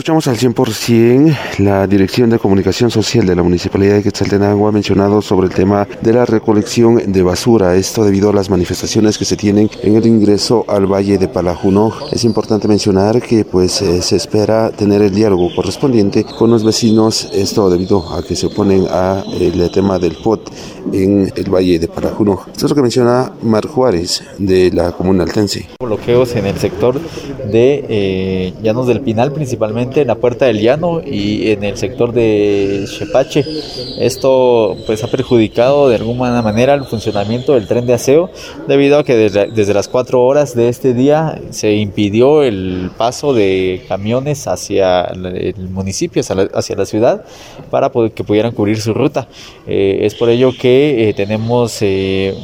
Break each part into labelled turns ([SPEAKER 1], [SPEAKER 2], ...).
[SPEAKER 1] Escuchamos al 100% la Dirección de Comunicación Social de la Municipalidad de Quetzaltenango ha mencionado sobre el tema de la recolección de basura, esto debido a las manifestaciones que se tienen en el ingreso al Valle de Palajuno. Es importante mencionar que pues eh, se espera tener el diálogo correspondiente con los vecinos, esto debido a que se oponen a el tema del POT en el Valle de Palajuno. Esto es lo que menciona Mar Juárez de la comuna altense.
[SPEAKER 2] Bloqueos en el sector de eh, Llanos del Pinal principalmente en la Puerta del Llano y en el sector de Chepache. Esto pues ha perjudicado de alguna manera el funcionamiento del tren de aseo debido a que desde, las 4 horas de este día se impidió el paso de camiones hacia el municipio, hacia la, ciudad para que pudieran cubrir su ruta. Eh, es por ello que eh, tenemos eh,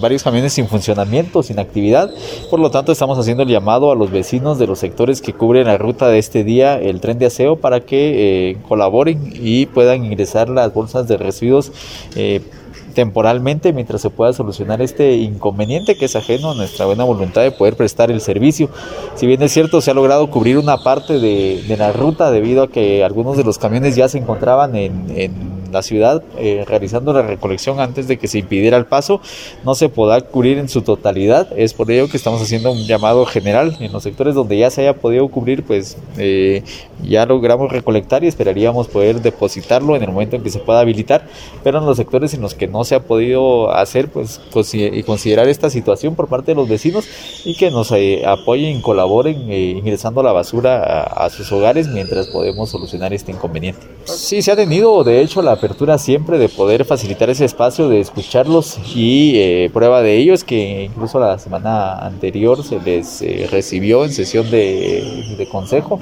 [SPEAKER 2] varios camiones sin funcionamiento, sin actividad. Por lo tanto, estamos haciendo el llamado a los vecinos de los sectores que cubren la ruta de este día el tren de aseo para que eh, colaboren y puedan ingresar las bolsas de residuos eh, temporalmente mientras se pueda solucionar este inconveniente que es ajeno a nuestra buena voluntad de poder prestar el servicio. Si bien es cierto, se ha logrado cubrir una parte de, la ruta debido a que algunos de los camiones ya se encontraban en la ciudad eh, realizando la recolección antes de que se impidiera el paso, no se podrá cubrir en su totalidad. Es por ello que estamos haciendo un llamado general en los sectores donde ya se haya podido cubrir, pues eh, ya logramos recolectar y esperaríamos poder depositarlo en el momento en que se pueda habilitar, pero en los sectores en los que no se ha podido hacer, pues y considerar esta situación por parte de los vecinos y que nos eh, apoyen, colaboren ingresando la basura a sus hogares mientras podemos solucionar este inconveniente. Sí, se ha tenido de hecho la apertura siempre de poder facilitar ese espacio de escucharlos y eh, prueba de ello es que incluso la semana anterior se les eh, recibió en sesión de, de consejo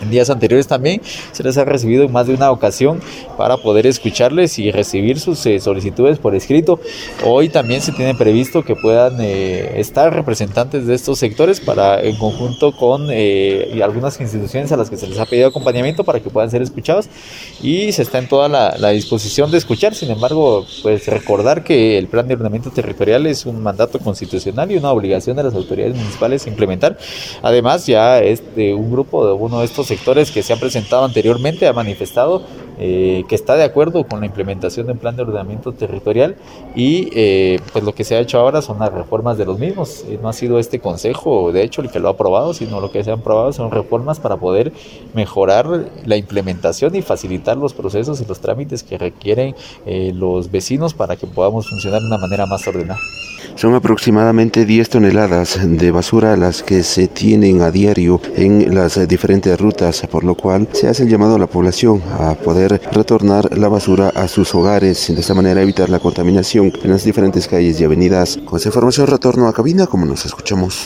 [SPEAKER 2] en días anteriores también se les ha recibido en más de una ocasión para poder escucharles y recibir sus eh, solicitudes por escrito. Hoy también se tiene previsto que puedan eh, estar representantes de estos sectores para en conjunto con eh, algunas instituciones a las que se les ha pedido acompañamiento para que puedan ser escuchados y se está en toda la, la disposición de escuchar. Sin embargo, pues recordar que el plan de ordenamiento territorial es un mandato constitucional y una obligación de las autoridades municipales implementar. Además, ya este, un grupo de uno de estos sectores que se han presentado anteriormente ha manifestado eh, que está de acuerdo con la implementación del plan de ordenamiento territorial y eh, pues lo que se ha hecho ahora son las reformas de los mismos. Eh, no ha sido este consejo, de hecho, el que lo ha aprobado, sino lo que se han aprobado son reformas para poder mejorar la implementación y facilitar los procesos y los trámites que requieren los vecinos para que podamos funcionar de una manera más ordenada.
[SPEAKER 1] Son aproximadamente 10 toneladas de basura las que se tienen a diario en las diferentes rutas, por lo cual se hace el llamado a la población a poder retornar la basura a sus hogares, de esta manera evitar la contaminación en las diferentes calles y avenidas. Con esa información retorno a cabina como nos escuchamos.